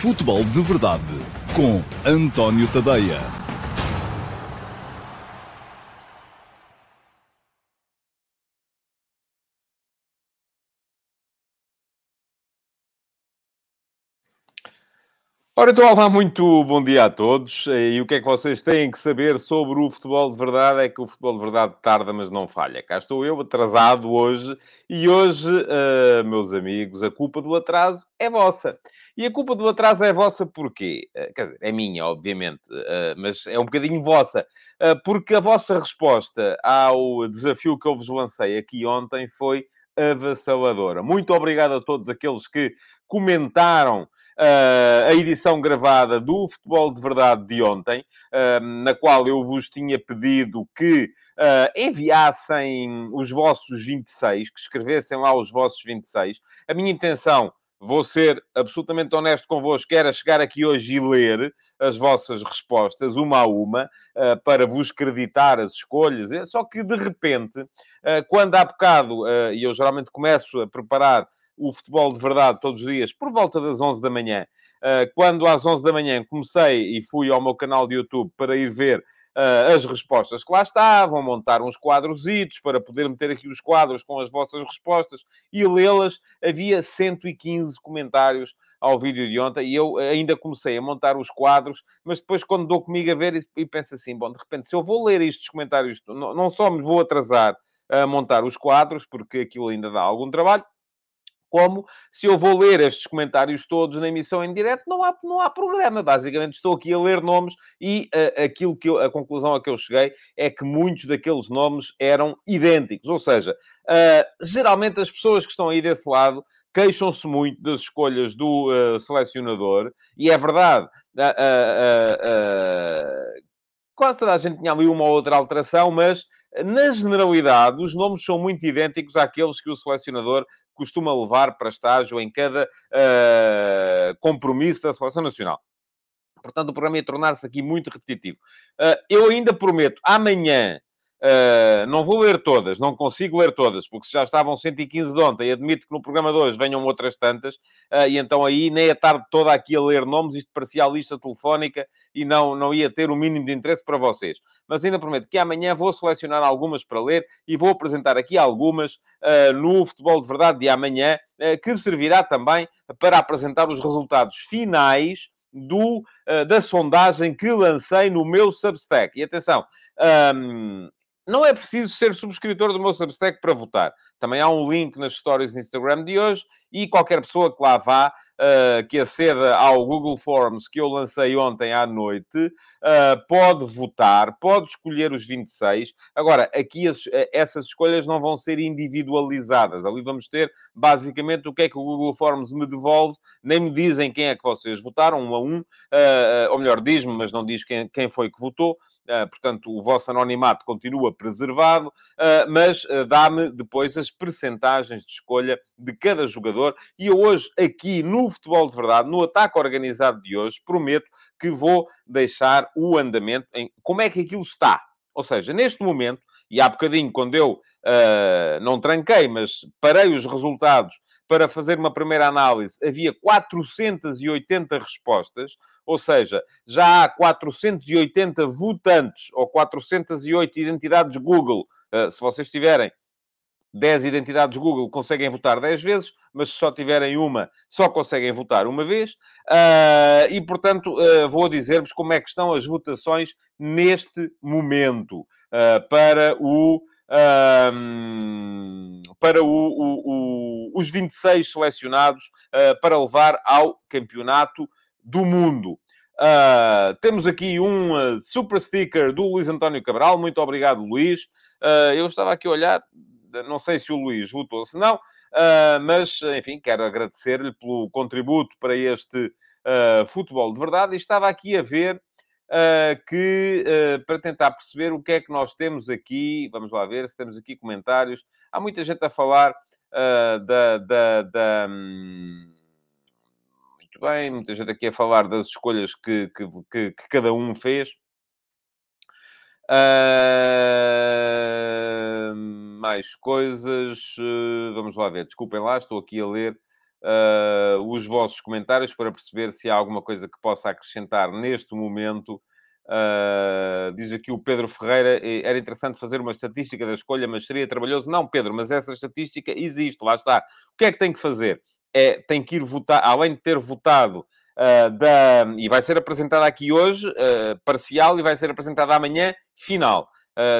Futebol de Verdade com António Tadeia. Ora, então, olá, muito bom dia a todos. E o que é que vocês têm que saber sobre o futebol de verdade? É que o futebol de verdade tarda, mas não falha. Cá estou eu, atrasado hoje, e hoje, uh, meus amigos, a culpa do atraso é vossa. E a culpa do atraso é vossa porquê? Uh, quer dizer, é minha, obviamente, uh, mas é um bocadinho vossa. porque a vossa resposta ao desafio que eu vos lancei aqui ontem foi avassaladora. Muito obrigado a todos aqueles que comentaram a edição gravada do Futebol de Verdade de ontem, na qual eu vos tinha pedido que uh, enviassem os vossos 26, que escrevessem lá os vossos 26. A minha intenção vou ser absolutamente honesto convosco, era chegar aqui hoje e ler as vossas respostas, uma a uma, para vos creditar as escolhas. Só que, de repente, quando há bocado, e eu geralmente começo a preparar o futebol de verdade todos os dias, por volta das 11 da manhã. Quando às 11 da manhã comecei e fui ao meu canal de YouTube para ir ver Uh, as respostas que lá estavam, montar uns quadrositos para poder meter aqui os quadros com as vossas respostas e lê-las. Havia 115 comentários ao vídeo de ontem e eu ainda comecei a montar os quadros, mas depois quando dou comigo a ver e, penso assim, bom, de repente, se eu vou ler estes comentários, não só me vou atrasar a montar os quadros, porque aquilo ainda dá algum trabalho, como se eu vou ler estes comentários todos na emissão em direto, não há, não há programa. Basicamente, estou aqui a ler nomes e uh, aquilo que eu, a conclusão a que eu cheguei é que muitos daqueles nomes eram idênticos. Ou seja, uh, geralmente as pessoas que estão aí desse lado queixam-se muito das escolhas do uh, selecionador, e é verdade, quase toda a gente tinha ali uma ou outra alteração, mas na generalidade, os nomes são muito idênticos àqueles que o selecionador costuma levar para estágio em cada uh, compromisso da Seleção Nacional. Portanto, o programa ia tornar-se aqui muito repetitivo. Uh, eu ainda prometo, amanhã, Uh, não vou ler todas, não consigo ler todas, porque já estavam 115 de ontem. Admito que no programa de hoje venham outras tantas, uh, e então aí nem a tarde toda aqui a ler nomes, isto parecia a lista telefónica e não, não ia ter o mínimo de interesse para vocês. Mas ainda prometo que amanhã vou selecionar algumas para ler e vou apresentar aqui algumas uh, no Futebol de Verdade de amanhã, que servirá também para apresentar os resultados finais do, da sondagem que lancei no meu Substack. E atenção, um, não é preciso ser subscritor do meu Substack para votar. Também há um link nas stories do Instagram de hoje e qualquer pessoa que lá vá uh, que aceda ao Google Forms que eu lancei ontem à noite, uh, pode votar, pode escolher os 26. Agora, aqui as, eh, essas escolhas não vão ser individualizadas. Ali vamos ter, basicamente, o que é que o Google Forms me devolve. Nem me dizem quem é que vocês votaram, um a um. Uh, ou melhor, diz-me, mas não diz quem, quem foi que votou. portanto, o vosso anonimato continua preservado, mas dá-me depois as percentagens de escolha de cada jogador. E eu hoje, aqui no futebol de verdade, no ataque organizado de hoje, prometo que vou deixar o andamento em como é que aquilo está. Ou seja, neste momento, e há bocadinho, quando eu uh, não tranquei, mas parei os resultados para fazer uma primeira análise, havia 480 respostas, ou seja, já há 480 votantes ou 408 identidades Google. Uh, se vocês tiverem 10 identidades Google conseguem votar 10 vezes, mas se só tiverem uma, só conseguem votar uma vez. Uh, e, portanto, uh, vou dizer-vos como é que estão as votações neste momento uh, para o... para o, o, o, os 26 selecionados para levar ao Campeonato do Mundo. Temos aqui um super sticker do Luís António Cabral. Muito obrigado, Luís. Eu estava aqui a olhar, não sei se o Luís votou, se não, uh, mas, enfim, quero agradecer-lhe pelo contributo para este uh, futebol de verdade. E estava aqui a ver uh, que, para tentar perceber o que é que nós temos aqui, vamos lá ver se temos aqui comentários. Há muita gente a falar da. da, da hum, muito bem, muita gente aqui a falar das escolhas que, que, que, que cada um fez. Uh, mais coisas. Uh, vamos lá ver. Desculpem lá, estou aqui a ler uh, os vossos comentários para perceber se há alguma coisa que possa acrescentar neste momento. Uh, diz aqui o Pedro Ferreira, era interessante fazer uma estatística da escolha, mas seria trabalhoso. Não, Pedro, mas essa estatística existe, lá está. O que é que tem que fazer? É, tem que ir votar, além de ter votado uh, da... E vai ser apresentada aqui hoje, uh, parcial, e vai ser apresentada amanhã, final.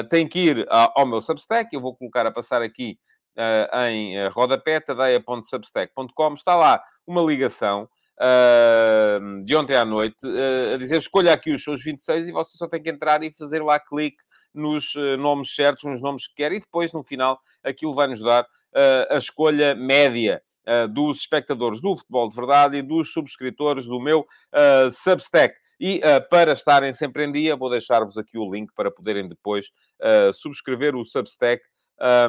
tem que ir ao meu Substack, eu vou colocar a passar aqui em rodapé, tadeia.substack.com, está lá uma ligação uh, de ontem à noite, uh, a dizer escolha aqui os seus 26 e você só tem que entrar e fazer lá clique nos uh, nomes certos, nos nomes que quer, e depois, no final, aquilo vai nos dar a escolha média dos espectadores do Futebol de Verdade e dos subscritores do meu Substack. E uh, para estarem sempre em dia, vou deixar-vos aqui o link para poderem depois uh, subscrever o Substack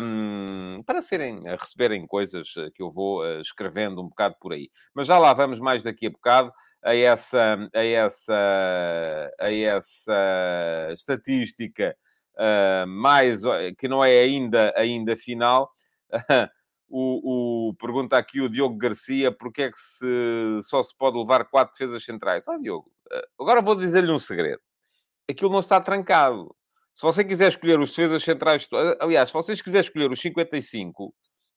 um, para serem, receberem coisas eh, que eu vou uh, escrevendo um bocado por aí. Mas já lá vamos mais daqui a bocado a essa, a essa, a essa estatística mais, que não é ainda, ainda final. O, o, pergunta aqui o Diogo Garcia porque é que se, só se pode levar quatro defesas centrais. Ó, Diogo, agora vou dizer-lhe um segredo. Aquilo não está trancado. Se você quiser escolher os defesas centrais, aliás, se vocês quiserem escolher os 55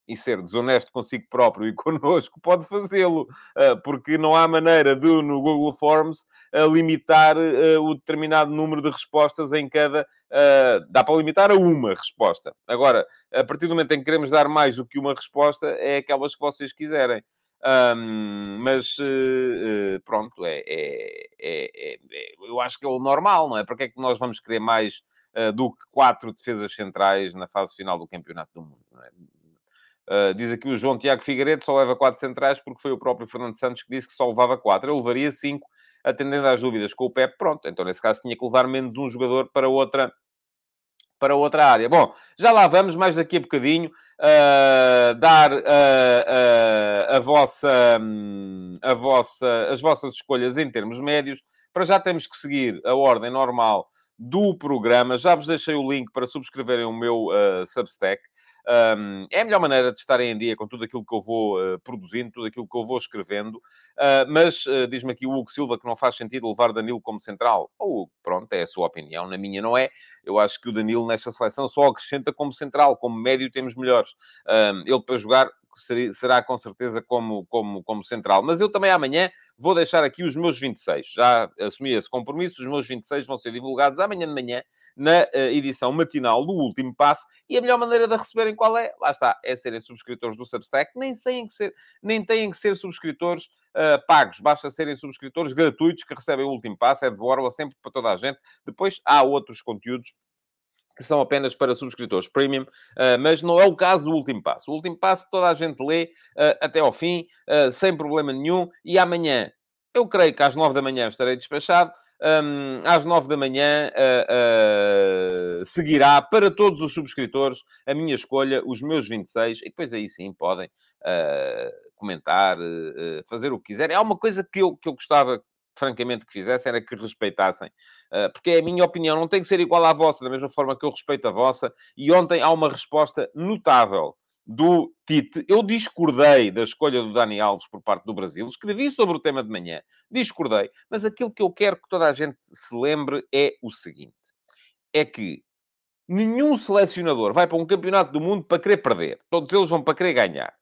e ser desonesto consigo próprio e connosco, pode fazê-lo, ah, porque não há maneira de, no Google Forms, limitar o determinado número de respostas em cada. Ah, dá para limitar a uma resposta. Agora, a partir do momento em que queremos dar mais do que uma resposta, é aquelas que vocês quiserem. Um, mas uh, pronto, é, é, é, é, eu acho que é o normal, não é? Porque é que nós vamos querer mais uh, do que quatro defesas centrais na fase final do Campeonato do Mundo. É? Uh, diz aqui o João Tiago Figueiredo só leva quatro centrais porque foi o próprio Fernando Santos que disse que só levava quatro. Eu levaria cinco, atendendo às dúvidas com o Pep. Pronto, então nesse caso tinha que levar menos um jogador para outra para outra área. Bom, já lá vamos, mais daqui a bocadinho, uh, dar uh, uh, a vossa, um, a vossa, as vossas escolhas em termos médios. Para já temos que seguir a ordem normal do programa. Já vos deixei o link para subscreverem o meu Substack. Um, é a melhor maneira de estarem em dia com tudo aquilo que eu vou uh, produzindo, tudo aquilo que eu vou escrevendo. Uh, mas uh, diz-me aqui o Hugo Silva que não faz sentido levar Danilo como central. Ou, pronto, é a sua opinião, na minha não é. Eu acho que o Danilo nesta seleção só acrescenta como central, como médio temos melhores. ele para jogar será com certeza como, como, como central. Mas eu também amanhã vou deixar aqui os meus 26. Já assumi esse compromisso, os meus 26 vão ser divulgados amanhã de manhã na uh, edição matinal do último passo. E a melhor maneira de receberem qual é? Lá está, é serem subscritores do Substack. Nem têm que ser, nem têm que ser subscritores uh, pagos. Basta serem subscritores gratuitos que recebem o último passo. É de borla sempre para toda a gente. Depois há outros conteúdos que são apenas para subscritores premium, uh, mas não é o caso do último passo. O último passo toda a gente lê uh, até ao fim, uh, sem problema nenhum, e amanhã, eu creio que às nove da manhã estarei despachado, um, às nove da manhã seguirá para todos os subscritores a minha escolha, os meus 26, e depois aí sim podem comentar, fazer o que quiserem. Há uma coisa que eu, que eu gostava francamente, que fizessem era que respeitassem. Uh, porque é a minha opinião, não tem que ser igual à vossa, da mesma forma que eu respeito a vossa. E ontem há uma resposta notável do Tite. Eu discordei da escolha do Dani Alves por parte do Brasil, escrevi sobre o tema de manhã, discordei, mas aquilo que eu quero que toda a gente se lembre é o seguinte: é que nenhum selecionador vai para um campeonato do mundo para querer perder, todos eles vão para querer ganhar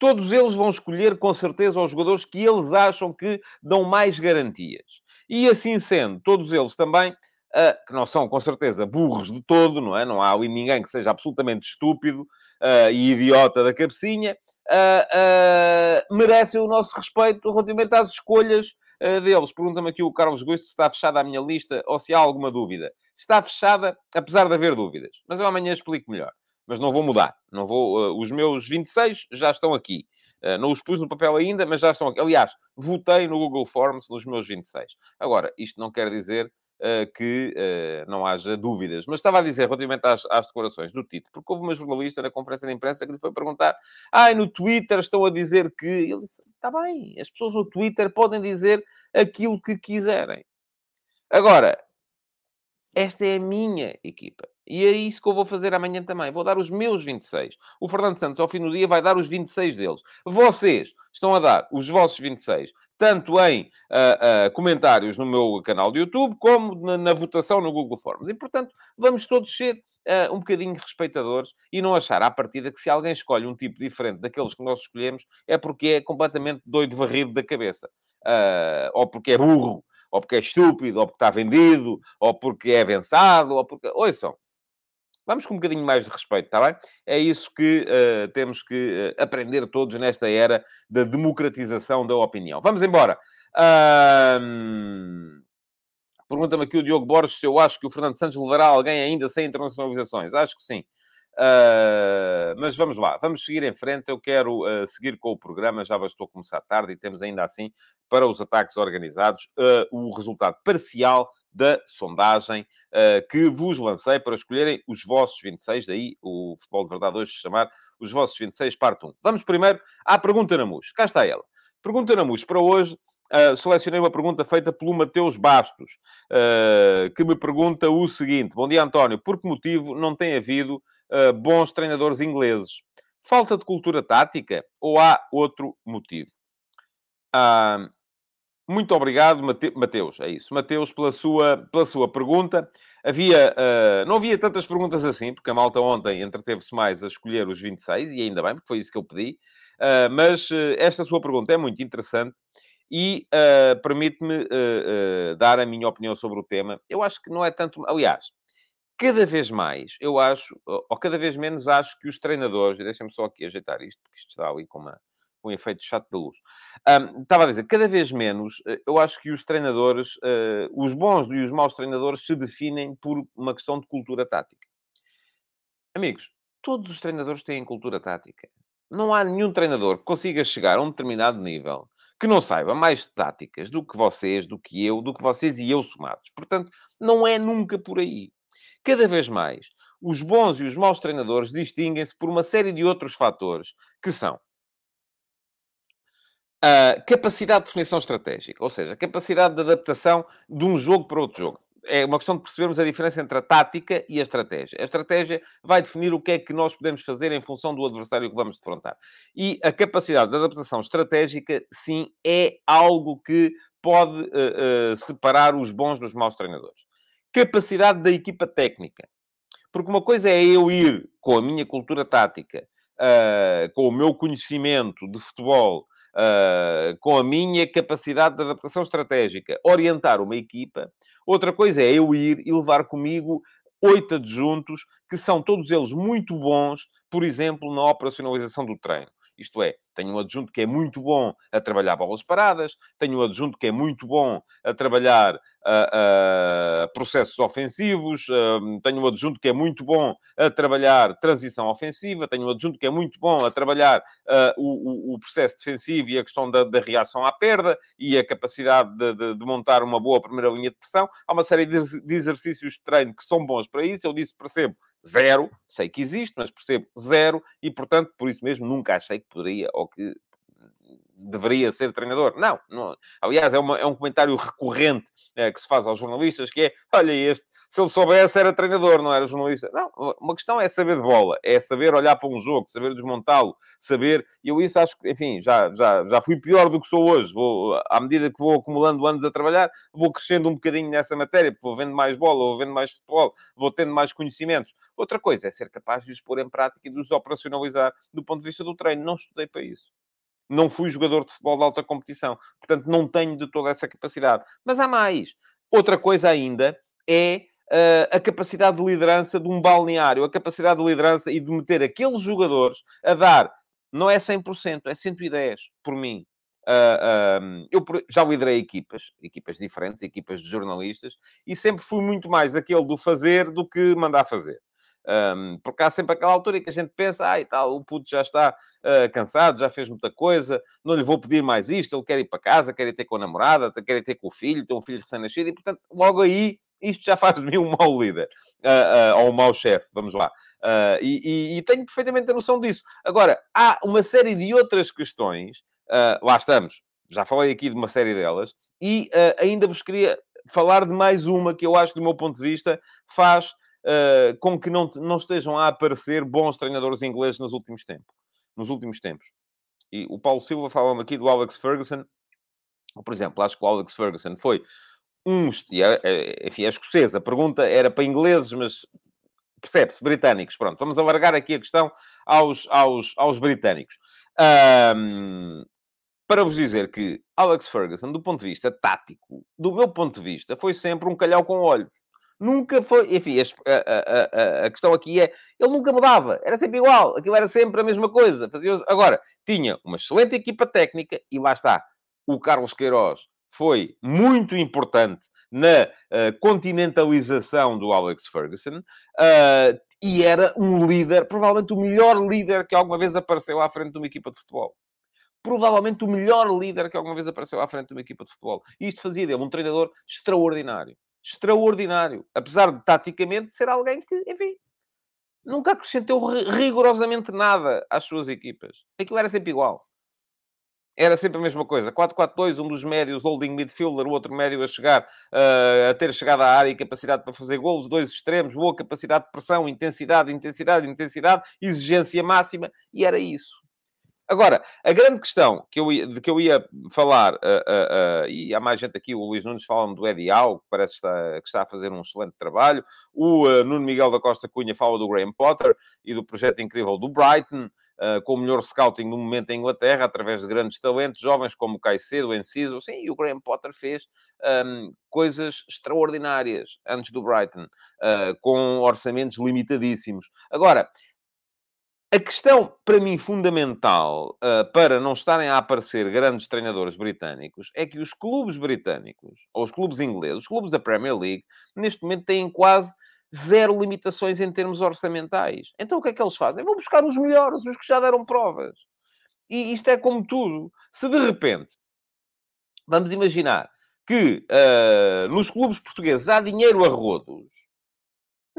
todos eles vão escolher com certeza os jogadores que eles acham que dão mais garantias. E assim sendo, todos eles também, uh, que não são com certeza burros de todo, não é? Não há ninguém que seja absolutamente estúpido uh, e idiota da cabecinha, uh, merecem o nosso respeito relativamente às escolhas deles. Pergunta-me aqui o Carlos Gusto se está fechada a minha lista ou se há alguma dúvida. Está fechada, apesar de haver dúvidas. Mas eu amanhã explico melhor mas não vou mudar. Não vou, uh, os meus 26 já estão aqui. Uh, não os pus no papel ainda, mas já estão aqui. Aliás, votei no Google Forms nos meus 26. Agora, isto não quer dizer uh, que não haja dúvidas. Mas estava a dizer, relativamente às, às, decorações do Tito, porque houve uma jornalista na conferência de imprensa que lhe foi perguntar: ai, ah, no Twitter estão a dizer que. Ele disse: está bem, as pessoas no Twitter podem dizer aquilo que quiserem. Agora, Esta é a minha equipa. E é isso que eu vou fazer amanhã também. Vou dar os meus 26. O Fernando Santos, ao fim do dia, vai dar os 26 deles. Vocês estão a dar os vossos 26, tanto em uh, uh, comentários no meu canal de YouTube, como na, na, votação no Google Forms. E, portanto, vamos todos ser uh, um bocadinho respeitadores e não achar à partida que se alguém escolhe um tipo diferente daqueles que nós escolhemos, é porque é completamente doido varrido da cabeça. ou porque é burro, ou porque é estúpido, ou porque está vendido, ou porque é avançado, ou porque... Ouçam, Vamos com um bocadinho mais de respeito, está bem? É isso que uh, temos que uh, aprender todos nesta era da democratização da opinião. Vamos embora. Pergunta-me aqui o Diogo Borges se eu acho que o Fernando Santos levará alguém ainda sem internacionalizações. Acho que sim. Uh, mas vamos lá, vamos seguir em frente. Eu quero uh, seguir com o programa, já bastou começar tarde e temos ainda assim, para os ataques organizados, uh, o resultado parcial da sondagem que vos lancei para escolherem os vossos 26, daí o Futebol de Verdade hoje se chamar os vossos 26, parte 1. Vamos primeiro à pergunta na MUS. Cá está ela. Pergunta na MUS para hoje. Uh, selecionei uma pergunta feita pelo Mateus Bastos, uh, que me pergunta o seguinte: Bom dia, António. Por que motivo não tem havido uh, bons treinadores ingleses. Falta de cultura tática ou há outro motivo? Uh, muito obrigado, Mate Mateus. É isso. Mateus, pela sua, pela sua pergunta. Havia, uh, não havia tantas perguntas assim, porque a malta ontem entreteve-se mais a escolher os 26, e ainda bem, porque foi isso que eu pedi. Uh, mas uh, esta sua pergunta é muito interessante e permite-me dar a minha opinião sobre o tema. Eu acho que não é tanto. Aliás, cada vez mais, eu acho, ou cada vez menos acho que os treinadores, deixem-me só aqui ajeitar isto, porque isto está ali com, uma, com um efeito chato da luz. Um, estava a dizer, cada vez menos, eh, eu acho que os treinadores, uh, os bons e os maus treinadores, se definem por uma questão de cultura tática. Amigos, todos os treinadores têm cultura tática. Não há nenhum treinador que consiga chegar a um determinado nível que não saiba mais táticas do que vocês, do que eu, do que vocês e eu somados. Portanto, não é nunca por aí. Cada vez mais, os bons e os maus treinadores distinguem-se por uma série de outros fatores, que são a capacidade de definição estratégica, ou seja, a capacidade de adaptação de um jogo para outro jogo. É uma questão de percebermos a diferença entre a tática e a estratégia. A estratégia vai definir o que é que nós podemos fazer em função do adversário que vamos defrontar. E a capacidade de adaptação estratégica, sim, é algo que pode uh, uh, separar os bons dos maus treinadores capacidade da equipa técnica. Porque uma coisa é eu ir com a minha cultura tática, uh, com o meu conhecimento de futebol, uh, com a minha capacidade de adaptação estratégica, orientar uma equipa. Outra coisa é eu ir e levar comigo oito adjuntos, que são todos eles muito bons, por exemplo, na operacionalização do treino. Isto é, tenho um adjunto que é muito bom a trabalhar bolas paradas, tenho um adjunto que é muito bom a trabalhar uh, uh, processos ofensivos, uh, tenho um adjunto que é muito bom a trabalhar transição ofensiva, tenho um adjunto que é muito bom a trabalhar o, o, processo defensivo e a questão da, da, reação à perda e a capacidade de, de, de, montar uma boa primeira linha de pressão. Há uma série de, de exercícios de treino que são bons para isso. Eu disse, percebo zero, sei que existe, mas percebo zero, e portanto, por isso mesmo, nunca achei que poderia ou que deveria ser treinador. Não, não. aliás, é, uma, é, um comentário recorrente é, que se faz aos jornalistas, que é, olha este, se ele soubesse era treinador, não era jornalista. Não, uma questão é saber de bola, é saber olhar para um jogo, saber desmontá-lo, saber... E eu isso acho que, enfim, já, já, já fui pior do que sou hoje. Vou, à medida que vou acumulando anos a trabalhar, vou crescendo um bocadinho nessa matéria, porque vou vendo mais bola, vou vendo mais futebol, vou tendo mais conhecimentos. Outra coisa é ser capaz de os pôr em prática e de os operacionalizar do ponto de vista do treino. Não estudei para isso não fui jogador de futebol de alta competição. Portanto, não tenho de toda essa capacidade. Mas há mais. Outra coisa ainda é a capacidade de liderança de um balneário, a capacidade de liderança e de meter aqueles jogadores a dar, não é 100%, é 110% por mim. Uh, uh, eu já liderei equipas, equipas diferentes, equipas de jornalistas, e sempre fui muito mais daquele do fazer do que mandar fazer. Um, porque há sempre aquela altura em que a gente pensa, ah, e tal, o puto já está uh, cansado, já fez muita coisa, não lhe vou pedir mais isto, ele quer ir para casa, quer ir ter com a namorada, quer ir ter com o filho, tem um filho recém-nascido, e portanto, logo aí, isto já faz de mim um mau líder, uh, uh, ou um mau chefe, vamos lá. E, e, e, tenho perfeitamente a noção disso. Agora, há uma série de outras questões, lá estamos, já falei aqui de uma série delas, e ainda vos queria falar de mais uma que eu acho, do meu ponto de vista, faz uh, com que não, não estejam a aparecer bons treinadores ingleses nos últimos tempos. Nos últimos tempos. E o Paulo Silva fala aqui do Alex Ferguson. Por exemplo, acho que o Alex Ferguson foi um... É, é, enfim, é escocesa. A pergunta era para ingleses, mas percebe-se, britânicos. Pronto, vamos alargar aqui a questão aos, aos, aos britânicos. Um, para vos dizer que Alex Ferguson, do ponto de vista tático, do meu ponto de vista, foi sempre um calhau com olhos. Nunca foi. Enfim, a, a, a, a, questão aqui é. Ele nunca mudava. Era sempre igual. Aquilo era sempre a mesma coisa. Fazia... Agora, tinha uma excelente equipa técnica e lá está. O Carlos Queiroz foi muito importante na uh, continentalização do Alex Ferguson uh, e era um líder, provavelmente o melhor líder que alguma vez apareceu à frente de uma equipa de futebol. Provavelmente o melhor líder que alguma vez apareceu à frente de uma equipa de futebol. E isto fazia dele um treinador extraordinário. Extraordinário. Apesar de, taticamente, ser alguém que, enfim, nunca acrescentou rigorosamente nada às suas equipas. Aquilo era sempre igual era sempre a mesma coisa. 4-4-2, um dos médios, holding midfielder, o outro médio a chegar, uh, a ter chegado à área e capacidade para fazer golos, dois extremos, boa capacidade de pressão, intensidade, intensidade, intensidade, exigência máxima, e era isso. Agora, a grande questão que eu de que eu ia falar, uh, uh, e há mais gente aqui, o Luís Nunes fala-me do Eddie Howe, que parece que está, que está, a fazer um excelente trabalho, o Nuno Miguel da Costa Cunha fala do Graham Potter e do projeto incrível do Brighton, uh, com o melhor scouting no momento em Inglaterra, através de grandes talentos, jovens como o Caicedo, o Enciso. Sim, e o Graham Potter fez um, coisas extraordinárias antes do Brighton, uh, com orçamentos limitadíssimos. Agora, a questão, para mim, fundamental uh, para não estarem a aparecer grandes treinadores britânicos é que os clubes britânicos, ou os clubes ingleses, os clubes da Premier League, neste momento têm quase zero limitações em termos orçamentais. Então o que é que eles fazem? Vão buscar os melhores, os que já deram provas. E isto é como tudo. Se de repente, vamos imaginar que uh, nos clubes portugueses há dinheiro a rodos,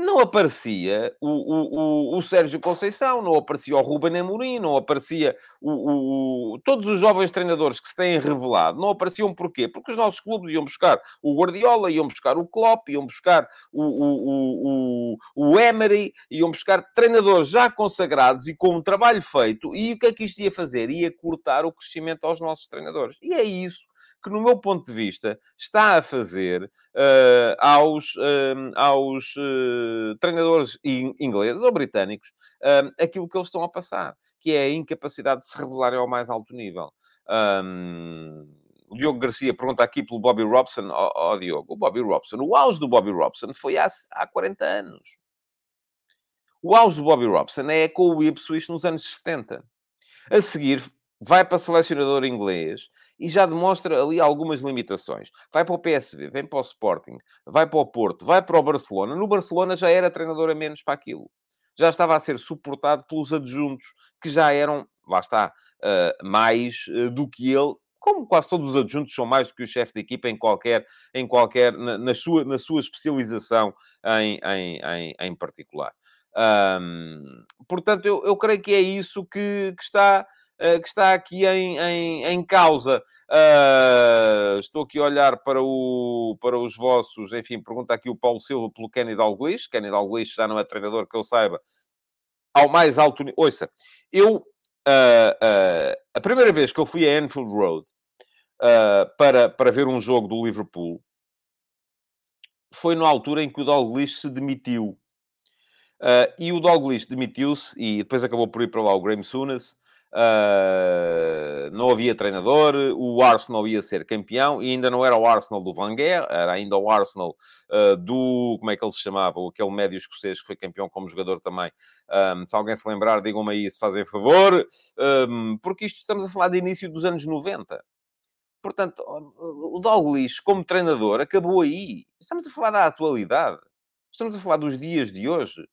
não aparecia o, o, o, o, Sérgio Conceição, não aparecia o Ruben Amorim, não aparecia o, todos os jovens treinadores que se têm revelado, não apareciam porquê? Porque os nossos clubes iam buscar o Guardiola, iam buscar o Klopp, iam buscar o, o, o, Emery, iam buscar treinadores já consagrados e com um trabalho feito, e o que é que isto ia fazer? Ia cortar o crescimento aos nossos treinadores. E é isso que, no meu ponto de vista, está a fazer uh, aos, uh, aos uh, treinadores ingleses ou britânicos aquilo que eles estão a passar, que é a incapacidade de se revelarem ao mais alto nível. Um, o Diogo Garcia pergunta aqui pelo Bobby Robson. Ó oh, oh, Diogo, o Bobby Robson, o auge do Bobby Robson foi há, há 40 anos. O auge do Bobby Robson é com o Ipswich nos anos 70. A seguir, vai para selecionador inglês e já demonstra ali algumas limitações. Vai para o PSV, vem para o Sporting, vai para o Porto, vai para o Barcelona. No Barcelona já era treinador a menos para aquilo. Já estava a ser suportado pelos adjuntos, que já eram, lá está, uh, mais uh, do que ele. Como quase todos os adjuntos são mais do que o chefe de equipa em qualquer, em qualquer na, na sua, na sua especialização em, em, em, em particular. Portanto, eu, eu creio que é isso que, que está eh, que está aqui em, em, em causa. Uh, estou aqui a olhar para, o, para os vossos, enfim, pergunta aqui o Paulo Silva pelo Kenny Dalglish. Kenny Dalglish já não é treinador que eu saiba. Ao mais alto nível. Ouça, eu, uh, uh, a primeira vez que eu fui a Anfield Road para, para ver um jogo do Liverpool foi na altura em que o Dalglish se demitiu. Uh, e o Dalglish demitiu-se e depois acabou por ir para lá o Graham Souness Uh, não havia treinador, o Arsenal ia ser campeão e ainda não era o Arsenal do Van era ainda o Arsenal uh, do, como é que ele se chamava, aquele médio escocês que foi campeão como jogador também. Um, se alguém se lembrar, digam-me aí se fazem favor, um, porque isto estamos a falar de início dos anos 90. Portanto, o Dalglish, como treinador, acabou aí. Estamos a falar da atualidade. Estamos a falar dos dias de hoje.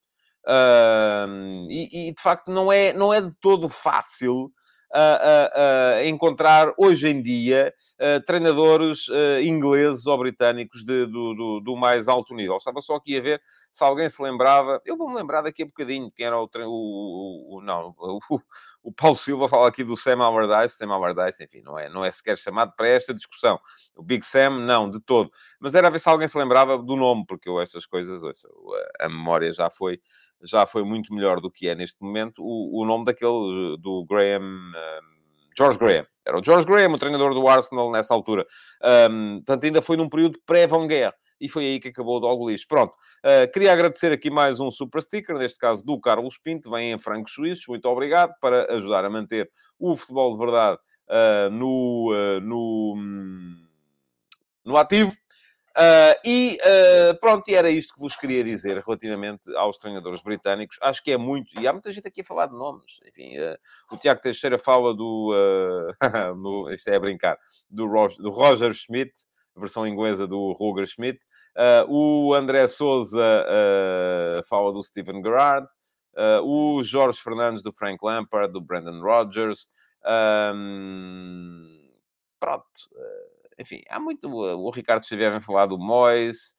Uh, e, e, de facto não é, não é de todo fácil a, a encontrar hoje em dia uh, treinadores uh, ingleses ou britânicos de, do, do, do, mais alto nível. Estava só aqui a ver se alguém se lembrava. Eu vou-me lembrar daqui a bocadinho quem era o, o, o não, o, o Paulo Silva fala aqui do Sam Allardyce. Sam Allardyce, enfim, não é, não é sequer chamado para esta discussão. O Big Sam, não, de todo. Mas era a ver se alguém se lembrava do nome, porque eu estas coisas, ouça, a memória já foi já foi muito melhor do que é neste momento o, o nome daquele do Graham. Um, George Graham. Era o George Graham, o treinador do Arsenal nessa altura. Um, portanto, ainda foi num período Guerre. E foi aí que acabou o Dog Lixo. Pronto. Uh, queria agradecer aqui mais um super sticker, neste caso do Carlos Pinto, vem em francos suíços. Muito obrigado para ajudar a manter o futebol de verdade uh, no, uh, no, hum, no ativo. Uh, e uh, pronto, e era isto que vos queria dizer relativamente aos treinadores britânicos. Acho que é muito, e há muita gente aqui a falar de nomes. Enfim, uh, o Tiago Teixeira fala do, no, isto é a brincar, do Roger, do Roger Schmidt, versão inglesa do Roger Schmidt. o André Souza fala do Steven Gerrard. o Jorge Fernandes do Frank Lampard, do Brandon Rodgers. Um, pronto enfim, há muito. O Ricardo Xavier vem falar do Mois.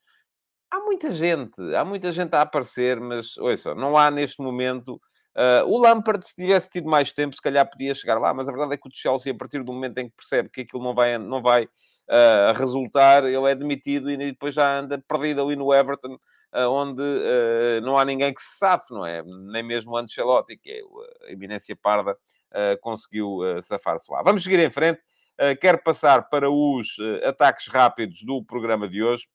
Há muita gente, há muita gente a aparecer, mas ouça, não há neste momento. Uh, o Lampard, se tivesse tido mais tempo, se calhar podia chegar lá, mas a verdade é que o Chelsea, a partir do momento em que percebe que aquilo não vai, não vai uh, resultar, ele é demitido e depois já anda perdido ali no Everton, uh, onde não há ninguém que se safe, não é? Nem mesmo o Ancelotti, que é a eminência parda, conseguiu safar-se lá. Vamos seguir em frente. Eh, quero passar para os eh, ataques rápidos do programa de hoje.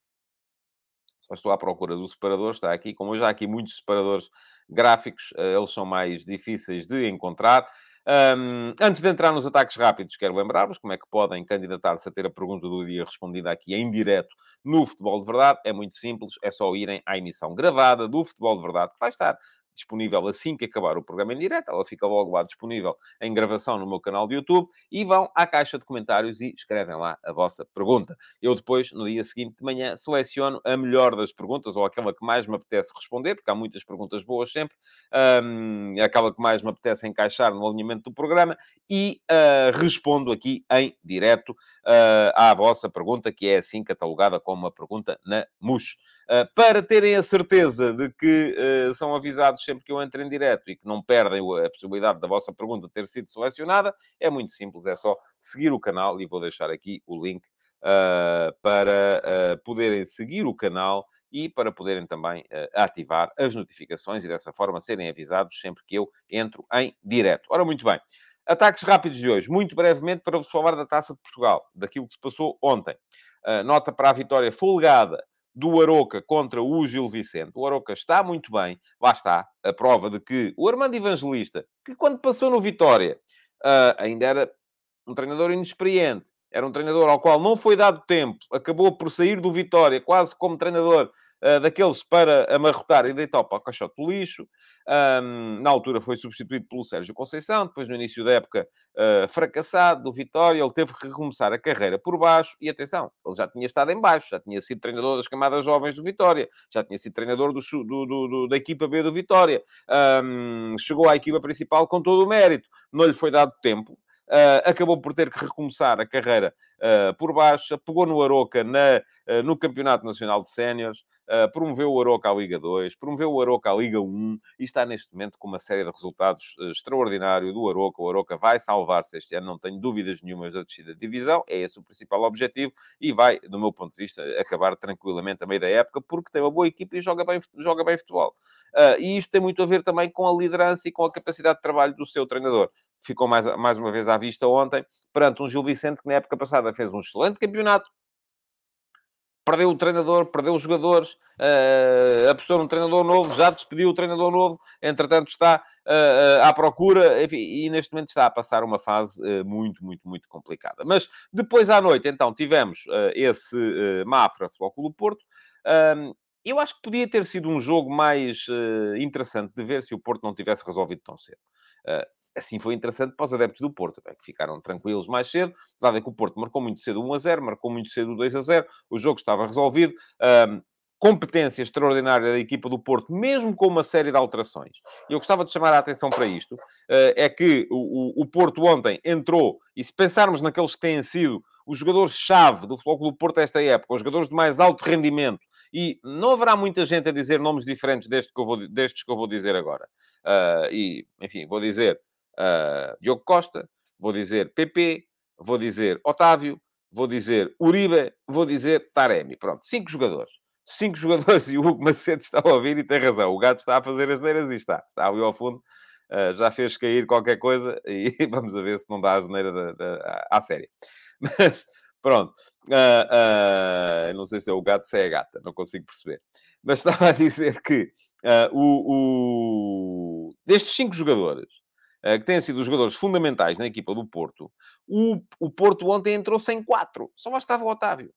Só estou à procura do separador, está aqui. Como já há aqui muitos separadores gráficos, eh, eles são mais difíceis de encontrar. Um, antes de entrar nos ataques rápidos, quero lembrar-vos como é que podem candidatar-se a ter a pergunta do dia respondida aqui em direto no Futebol de Verdade. É muito simples, é só irem à emissão gravada do Futebol de Verdade, que vai estar disponível assim que acabar o programa em direto. Ela fica logo lá disponível em gravação no meu canal de YouTube. E vão à caixa de comentários e escrevem lá a vossa pergunta. Eu depois, no dia seguinte de manhã, seleciono a melhor das perguntas, ou aquela que mais me apetece responder, porque há muitas perguntas boas sempre. Um, aquela que mais me apetece encaixar no alinhamento do programa. E uh, respondo aqui em direto uh, à vossa pergunta, que é assim catalogada como uma pergunta na MUS. Uh, para terem a certeza de que uh, são avisados sempre que eu entro em direto e que não perdem a possibilidade da vossa pergunta ter sido selecionada, é muito simples, é só seguir o canal e vou deixar aqui o link uh, para poderem seguir o canal e para poderem também ativar as notificações e dessa forma serem avisados sempre que eu entro em direto. Ora, muito bem. Ataques rápidos de hoje. Muito brevemente para vos falar da Taça de Portugal, daquilo que se passou ontem. nota para a vitória folgada do Aroca contra o Gil Vicente. O Aroca está muito bem, lá está, a prova de que o Armando Evangelista, que quando passou no Vitória, uh, ainda era um treinador inexperiente, era um treinador ao qual não foi dado tempo, acabou por sair do Vitória quase como treinador uh, daqueles para amarrotar e deitar para o caixote do lixo. Um, na altura foi substituído pelo Sérgio Conceição, depois no início da época uh, fracassado do Vitória, ele teve que recomeçar a carreira por baixo, e atenção, ele já tinha estado em baixo, já tinha sido treinador das camadas jovens do Vitória, já tinha sido treinador do, do, do, da equipa B do Vitória, um, chegou à equipa principal com todo o mérito, não lhe foi dado tempo, acabou por ter que recomeçar a carreira uh, por baixo, pegou no Aroca na, uh, no Campeonato Nacional de Séniores, promoveu o Aroca à Liga 2, promoveu o Aroca à Liga 1 e está neste momento com uma série de resultados extraordinário do Aroca. O Aroca vai salvar-se este ano, não tenho dúvidas nenhumas da descida de divisão, é esse o principal objetivo e vai, do meu ponto de vista, acabar tranquilamente a meio da época porque tem uma boa equipe e joga bem, joga bem futebol. e isto tem muito a ver também com a liderança e com a capacidade de trabalho do seu treinador ficou mais, mais uma vez à vista ontem, perante um Gil Vicente que na época passada fez um excelente campeonato, perdeu o treinador, perdeu os jogadores, uh, apostou num treinador novo, já despediu o treinador novo, entretanto está uh, à procura, enfim, e neste momento está a passar uma fase uh, muito, muito, muito complicada. Mas depois à noite, então, tivemos esse Mafra Futebol Clube Porto. Um, eu acho que podia ter sido um jogo mais interessante de ver se o Porto não tivesse resolvido tão cedo assim foi interessante para os adeptos do Porto, é que ficaram tranquilos mais cedo. É que o Porto marcou muito cedo 1 a 0, marcou muito cedo 2 a 0, o jogo estava resolvido. Um, competência extraordinária da equipa do Porto, mesmo com uma série de alterações. E eu gostava de chamar a atenção para isto, é que o, o Porto ontem entrou, e se pensarmos naqueles que têm sido os jogadores-chave do Futebol do Porto esta época, os jogadores de mais alto rendimento, e não haverá muita gente a dizer nomes diferentes deste que eu vou, destes que eu vou dizer agora. Uh, e, enfim, vou dizer uh, Diogo Costa, vou dizer PP, vou dizer Otávio, vou dizer Uribe, vou dizer Taremi. Pronto, cinco jogadores cinco jogadores e o Hugo Macedo está a ouvir e tem razão. O gato está a fazer as neiras e está. Está ali ao fundo. Uh, já fez cair qualquer coisa e vamos a ver se não dá a geneira da, da, à série. Mas, pronto. Uh, uh, não sei se é o gato, se é a gata. Não consigo perceber. Mas estava a dizer que o, o... destes cinco jogadores, que têm sido os jogadores fundamentais na equipa do Porto, o, o Porto ontem entrou sem quatro. Só bastava o Otávio.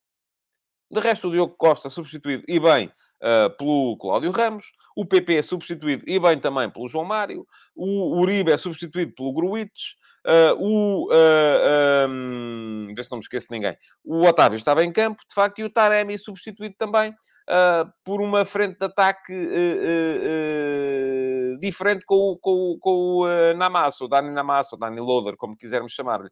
De resto, o Diogo Costa substituído e bem uh, pelo Cláudio Ramos. O PP é substituído e bem também pelo João Mário. O Uribe é substituído pelo Gruites. Uh, o, uh, um, vê se não me esqueço de ninguém. O Otávio estava em campo, de facto, e o Taremi substituído também uh, por uma frente de ataque diferente com, com, com o uh, Namasso, o Dani Namasso, o Dani Loader, como quisermos chamar-lhe.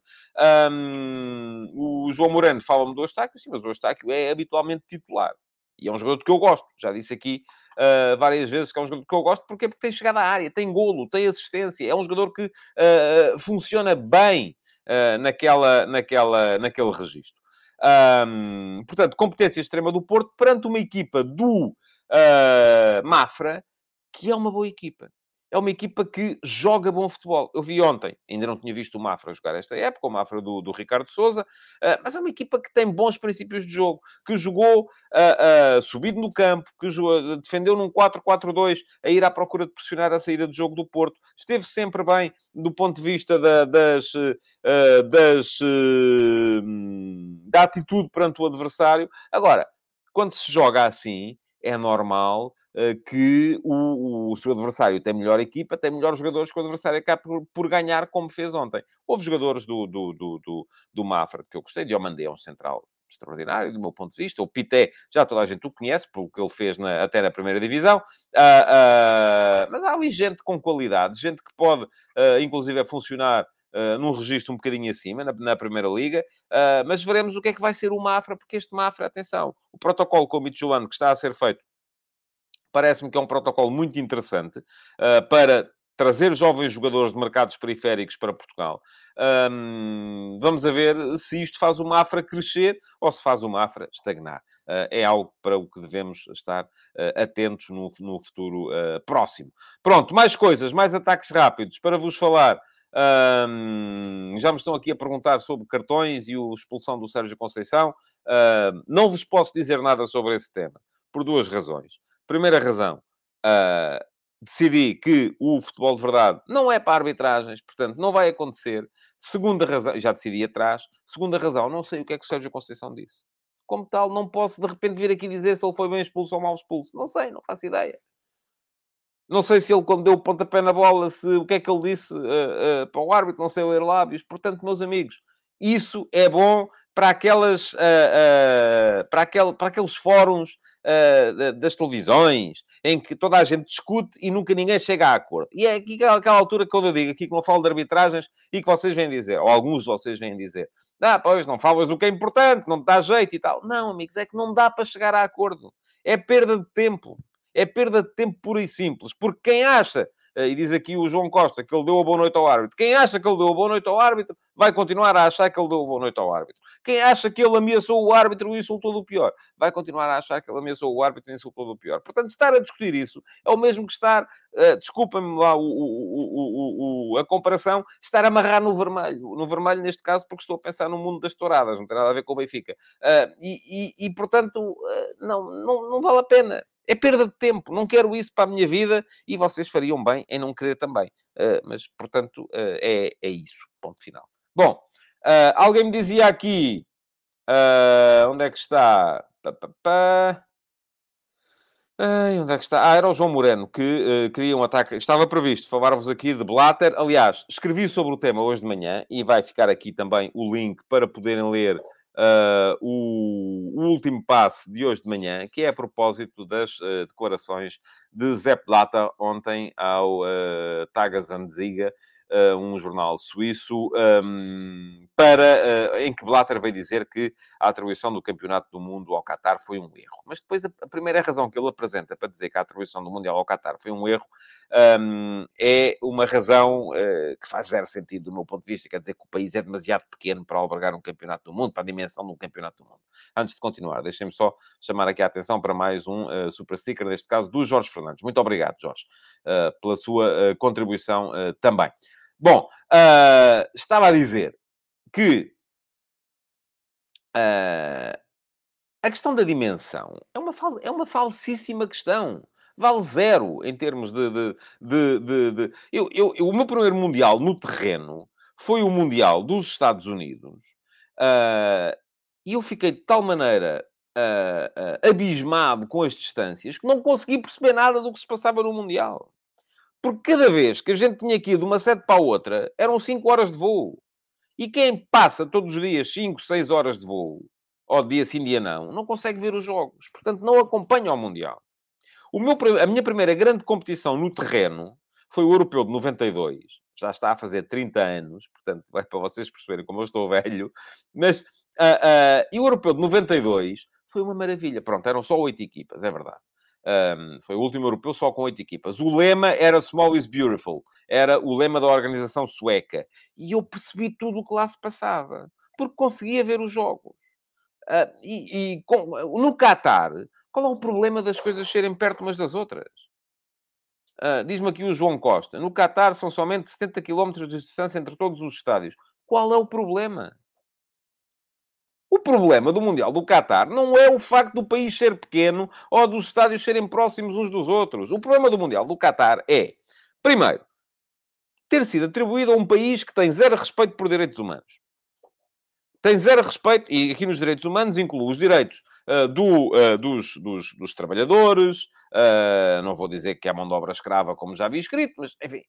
Um, o João Moreno fala-me do Eustáquio, sim, mas o Eustáquio é habitualmente titular. E é um jogador que eu gosto. Já disse aqui uh, várias vezes que é um jogador que eu gosto. Porquê? Porque tem chegada à área, tem golo, tem assistência. É um jogador que uh, funciona bem uh, naquela, naquela, naquele registro. Um, portanto, competência extrema do Porto perante uma equipa do Mafra, que é uma boa equipa é uma equipa que joga bom futebol. Eu vi ontem, ainda não tinha visto o Mafra jogar esta época, o Mafra do, do Ricardo Souza, uh, mas é uma equipa que tem bons princípios de jogo, que jogou uh, uh, subido no campo, que jogou, defendeu num 4-4-2, a ir à procura de pressionar a saída de jogo do Porto. Esteve sempre bem do ponto de vista da, das, das da atitude perante o adversário. Agora, quando se joga assim, é normal eh, que o, o, seu adversário tem melhor equipa, tem melhores jogadores que o adversário acaba por, por ganhar, como fez ontem. Houve jogadores do, do, do, do, do Mafra que eu gostei, Diomandé é um central extraordinário, do meu ponto de vista. O Pité, já toda a gente o conhece, pelo que ele fez na, até na primeira divisão. Uh, uh, mas há ali gente com qualidade, gente que pode, uh, inclusive, funcionar Uh, num registro um bocadinho acima, na, na Primeira Liga, uh, mas veremos o que é que vai ser o Mafra, porque este Mafra, atenção, o protocolo com o Midtjylland que está a ser feito parece-me que é um protocolo muito interessante uh, para trazer jovens jogadores de mercados periféricos para Portugal. Um, vamos ver se isto faz o Mafra crescer ou se faz o Mafra estagnar. Uh, é algo para o que devemos estar uh, atentos no, no futuro uh, próximo. Pronto, mais coisas, mais ataques rápidos para vos falar. Um, já me estão aqui a perguntar sobre cartões e a expulsão do Sérgio Conceição. não vos posso dizer nada sobre esse tema, por duas razões. Primeira razão, uh, decidi que o futebol de verdade não é para arbitragens, portanto, não vai acontecer. Segunda razão, já decidi atrás. Segunda razão, não sei o que é que o Sérgio Conceição disse. Como tal, não posso de repente vir aqui dizer se ele foi bem expulso ou mal expulso. Não sei, não faço ideia. Não sei se ele, quando deu o pontapé na bola, se, o que é que ele disse uh, uh, para o árbitro, não sei ler lábios. Portanto, meus amigos, isso é bom para aquelas, uh, para, aquel, para aqueles fóruns uh, das televisões, em que toda a gente discute e nunca ninguém chega a acordo. E é aqui aquela altura que eu digo, aqui que não falo de arbitragens e que vocês vêm dizer, ou alguns de vocês vêm dizer, ah, pois, não falas do que é importante, não te dá jeito e tal. Não, amigos, é que não dá para chegar a acordo. É perda de tempo. É perda de tempo pura e simples. Porque quem acha e diz aqui o João Costa que ele deu a boa noite ao árbitro. Quem acha que ele deu a boa noite ao árbitro vai continuar a achar que ele deu a boa noite ao árbitro. Quem acha que ele ameaçou o árbitro e insultou do pior vai continuar a achar que ele ameaçou o árbitro e insultou do pior. Portanto, estar a discutir isso é o mesmo que estar, uh, desculpa-me lá o, o, o, a comparação, estar a amarrar no vermelho. No vermelho, neste caso, porque estou a pensar no mundo das touradas, não tem nada a ver com o Benfica. Uh, e, e, e, portanto, uh, não, não, não vale a pena. É perda de tempo. Não quero isso para a minha vida e vocês fariam bem em não querer também. Uh, mas, portanto, uh, é, é isso. Ponto final. Bom, uh, alguém me dizia aqui. onde é que está? Ai, onde é que está? Ah, era o João Moreno que uh, queria um ataque. Estava previsto falar-vos aqui de Blatter. Aliás, escrevi sobre o tema hoje de manhã e vai ficar aqui também o link para poderem ler uh, o, o, último passe de hoje de manhã, que é a propósito das uh, declarações de Zé Plata ontem ao uh, Tagesanzeiger, uh, um jornal suíço, um, para, uh, em que Blatter veio dizer que a atribuição do Campeonato do Mundo ao Qatar foi um erro. Mas depois a, a primeira razão que ele apresenta para dizer que a atribuição do Mundial ao Qatar foi um erro um, é uma razão uh, que faz zero sentido do meu ponto de vista, quer dizer que o país é demasiado pequeno para albergar um campeonato do mundo, para a dimensão de um campeonato do mundo. Antes de continuar, deixem-me só chamar aqui a atenção para mais um uh, super sticker, neste caso do Jorge Fernandes. Muito obrigado, Jorge, uh, pela sua contribuição também. Bom, uh, estava a dizer que uh, a questão da dimensão é uma, fal é uma falsíssima questão. Vale zero em termos de. de, de, de, de... Eu, eu, eu, o meu primeiro Mundial no terreno foi o Mundial dos Estados Unidos. Uh, e eu fiquei de tal maneira abismado com as distâncias que não consegui perceber nada do que se passava no Mundial. Porque cada vez que a gente tinha que ir de uma sede para a outra, eram 5 horas de voo. E quem passa todos os dias 5, 6 horas de voo, ou dia sim, dia não, não consegue ver os jogos. Portanto, não acompanha o Mundial. O meu, a minha primeira grande competição no terreno foi o Europeu de 92. Já está a fazer 30 anos, portanto, vai para vocês perceberem como eu estou velho. Mas, uh, uh, e o Europeu de 92 foi uma maravilha. Pronto, eram só oito equipas, é verdade. Um, foi o último europeu só com oito equipas. O lema era Small is Beautiful. Era o lema da organização sueca. E eu percebi tudo o que lá se passava. Porque conseguia ver os jogos. Uh, e, e com, no Qatar, qual é o problema das coisas serem perto umas das outras? Uh, Diz-me aqui o João Costa. No Qatar são somente 70 km de distância entre todos os estádios. Qual é o problema? O problema do Mundial do Qatar não é o facto do país ser pequeno ou dos estádios serem próximos uns dos outros. O problema do Mundial do Qatar é, primeiro, ter sido atribuído a um país que tem zero respeito por direitos humanos. Tem zero respeito, e aqui nos direitos humanos inclui os direitos uh, do, uh, dos, dos, dos, trabalhadores, uh, não vou dizer que é mão de obra escrava, como já vi escrito, mas, enfim,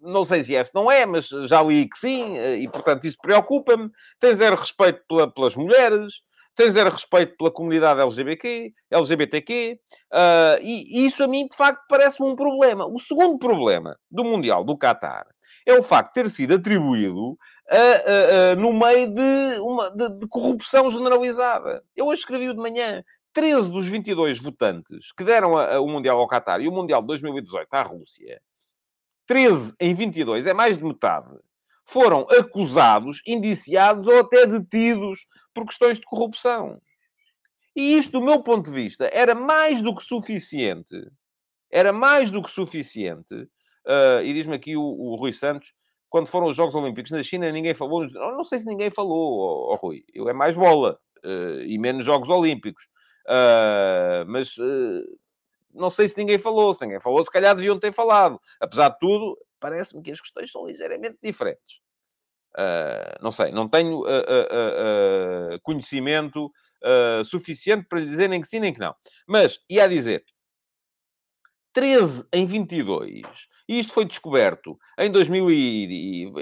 não sei se esse não é, mas já li que sim, eh, e portanto isso preocupa-me. Tem zero respeito pela, pelas mulheres, tem zero respeito pela comunidade LGBT, LGBTQ, uh, e isso a mim de facto parece-me um problema. O segundo problema do Mundial do Qatar é o facto de ter sido atribuído uh, uh, no meio de, uma, de, de corrupção generalizada. Eu hoje escrevi-o de manhã. 13 dos 22 votantes que deram a, a, o Mundial ao Qatar e o Mundial de 2018 à Rússia 13 em 22, é mais de metade, foram acusados, indiciados ou até detidos por questões de corrupção. E isto, do meu ponto de vista, era mais do que suficiente. Era mais do que suficiente. Uh, e diz-me aqui o, o, Rui Santos, quando foram os Jogos Olímpicos na China, ninguém falou. Não, não sei se ninguém falou, oh, oh Rui. Eu é mais bola uh, e menos Jogos Olímpicos. Uh, mas não sei se ninguém falou. Se ninguém falou, se calhar deviam ter falado. Apesar de tudo, parece-me que as questões são ligeiramente diferentes. Uh, não sei, não tenho uh, uh, conhecimento suficiente para lhe dizer nem que sim nem que não. Mas, ia a dizer, 13 em 22, e isto foi descoberto em 2000 e,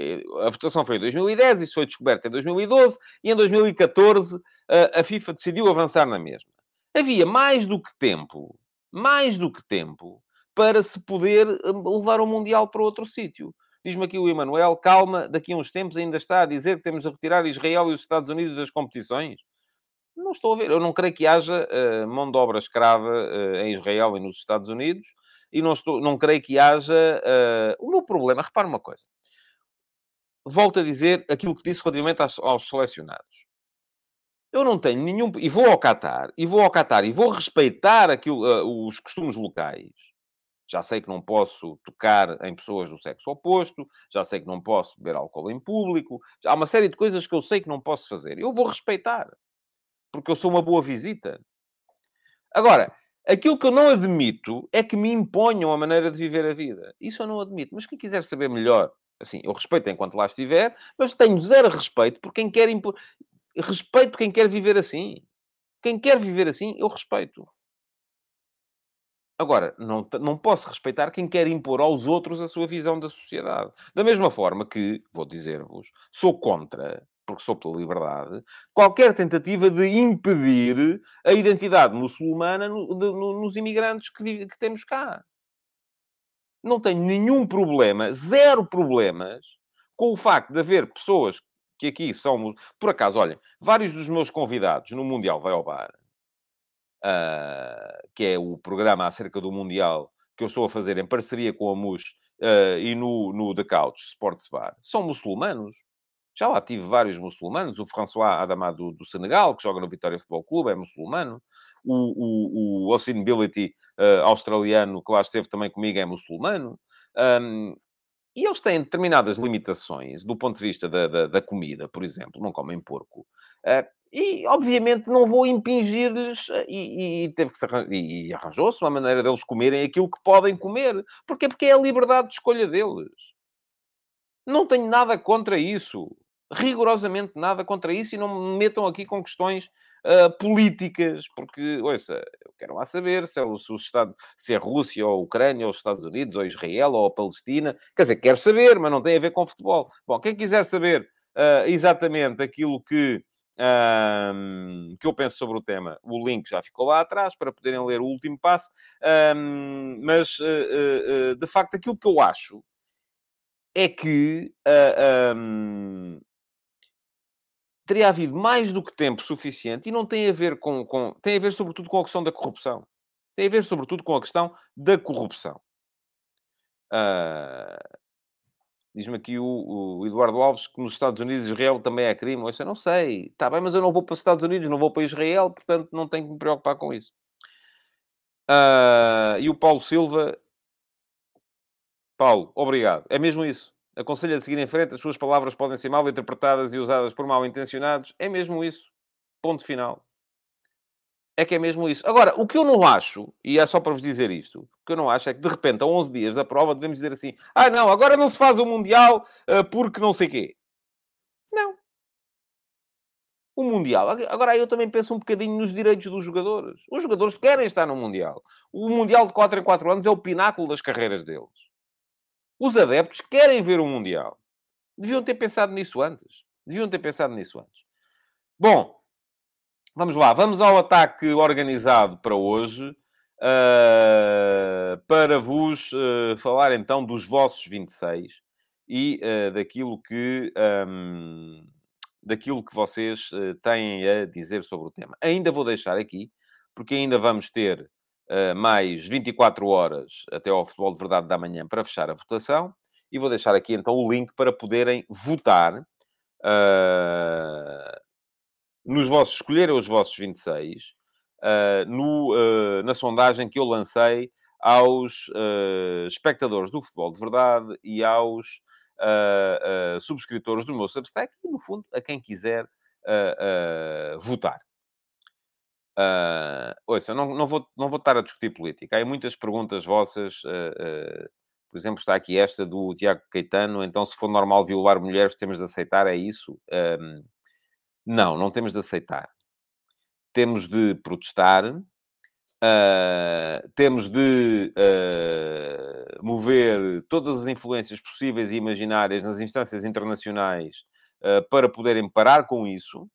a votação foi em 2010, isto foi descoberto em 2012, e em 2014 a FIFA decidiu avançar na mesma. Havia mais do que tempo mais do que tempo para se poder hum, levar o Mundial para outro sítio. Diz-me aqui o Emanuel, calma, daqui a uns tempos ainda está a dizer que temos de retirar Israel e os Estados Unidos das competições. Não estou a ver. Eu não creio que haja uh, mão de obra escrava uh, em Israel e nos Estados Unidos. E não, estou, não creio que haja... Uh... O meu problema, repara uma coisa. Volto a dizer aquilo que disse relativamente aos, aos selecionados. Eu não tenho nenhum. E vou ao Qatar, e vou ao Qatar, e vou respeitar aquilo, uh, os costumes locais. Já sei que não posso tocar em pessoas do sexo oposto, já sei que não posso beber álcool em público, há uma série de coisas que eu sei que não posso fazer. Eu vou respeitar, porque eu sou uma boa visita. Agora, aquilo que eu não admito é que me imponham a maneira de viver a vida. Isso eu não admito. Mas quem quiser saber melhor, assim, eu respeito enquanto lá estiver, mas tenho zero respeito por quem quer impor respeito quem quer viver assim. Quem quer viver assim, eu respeito. Agora, não, não posso respeitar quem quer impor aos outros a sua visão da sociedade. Da mesma forma que, vou dizer-vos, sou contra porque sou pela liberdade, qualquer tentativa de impedir a identidade muçulmana no, de, no, nos imigrantes que, vive, que temos cá. Não tenho nenhum problema, zero problemas, com o facto de haver pessoas que aqui são... Por acaso, olhem, vários dos meus convidados no Mundial Vai ao Bar, uh, que é o programa acerca do Mundial que eu estou a fazer em parceria com a MUS uh, e no, no The Couch Sports Bar, são muçulmanos. Já lá tive vários muçulmanos. O François Adamá do, do, Senegal, que joga no Vitória Futebol Clube, é muçulmano. O, o, o Osinability uh, australiano, que lá esteve também comigo, é muçulmano. Um, e eles têm determinadas limitações do ponto de vista da, da, da comida, por exemplo, não comem porco. Uh, e, obviamente, não vou impingir-lhes, eh, e, e, teve que se e, e arranjou-se uma maneira deles comerem aquilo que podem comer. Porquê? Porque é a liberdade de escolha deles. Não tenho nada contra isso rigorosamente nada contra isso e não me metam aqui com questões uh, políticas, porque, ouça, eu quero lá saber se é, o, se, o Estado, se é Rússia ou Ucrânia ou os Estados Unidos ou Israel ou Palestina, quer dizer, quero saber, mas não tem a ver com futebol. Bom, quem quiser saber uh, exatamente aquilo que, que eu penso sobre o tema, o link já ficou lá atrás para poderem ler o último passo, mas, uh, de facto, aquilo que eu acho é que uh, um, teria havido mais do que tempo suficiente e não tem a ver com, com, tem a ver sobretudo com a questão da corrupção. Tem a ver sobretudo com a questão da corrupção. Uh, Diz-me aqui o, o, Eduardo Alves que nos Estados Unidos Israel também é crime. Eu não sei. Está bem, mas eu não vou para os Estados Unidos, não vou para Israel, portanto não tenho que me preocupar com isso. Uh, e o Paulo Silva... Paulo, obrigado. É mesmo isso. Aconselho a seguir em frente, as suas palavras podem ser mal interpretadas e usadas por mal intencionados. É mesmo isso. Ponto final. É que é mesmo isso. Agora, o que eu não acho, e é só para vos dizer isto, o que eu não acho é que de repente, a 11 dias da prova, devemos dizer assim: ah, não, agora não se faz o Mundial uh, porque não sei quê. Não. O Mundial. Agora eu também penso um bocadinho nos direitos dos jogadores. Os jogadores querem estar no Mundial. O Mundial de 4 em 4 anos é o pináculo das carreiras deles. Os adeptos querem ver o Mundial. Deviam ter pensado nisso antes. Deviam ter pensado nisso antes. Bom, vamos lá. Vamos ao ataque organizado para hoje. Uh, para vos uh, falar então dos vossos 26 e uh, daquilo que um, daquilo que vocês têm a dizer sobre o tema. Ainda vou deixar aqui, porque ainda vamos ter mais 24 horas até ao futebol de verdade da manhã para fechar a votação. E vou deixar aqui então o link para poderem votar uh, nos vossos, escolher os vossos 26 uh, eh, no, uh, na sondagem que eu lancei aos espectadores do futebol de verdade e aos subscritores do meu Substack e, no fundo, a quem quiser votar. Uh, ouça, não, não, vou, não vou estar a discutir política. Há muitas perguntas vossas. Uh, uh, por exemplo, está aqui esta do Tiago Caetano. Então, se for normal violar mulheres, temos de aceitar? É isso? não, não temos de aceitar. Temos de protestar. temos de mover todas as influências possíveis e imaginárias nas instâncias internacionais para poderem parar com isso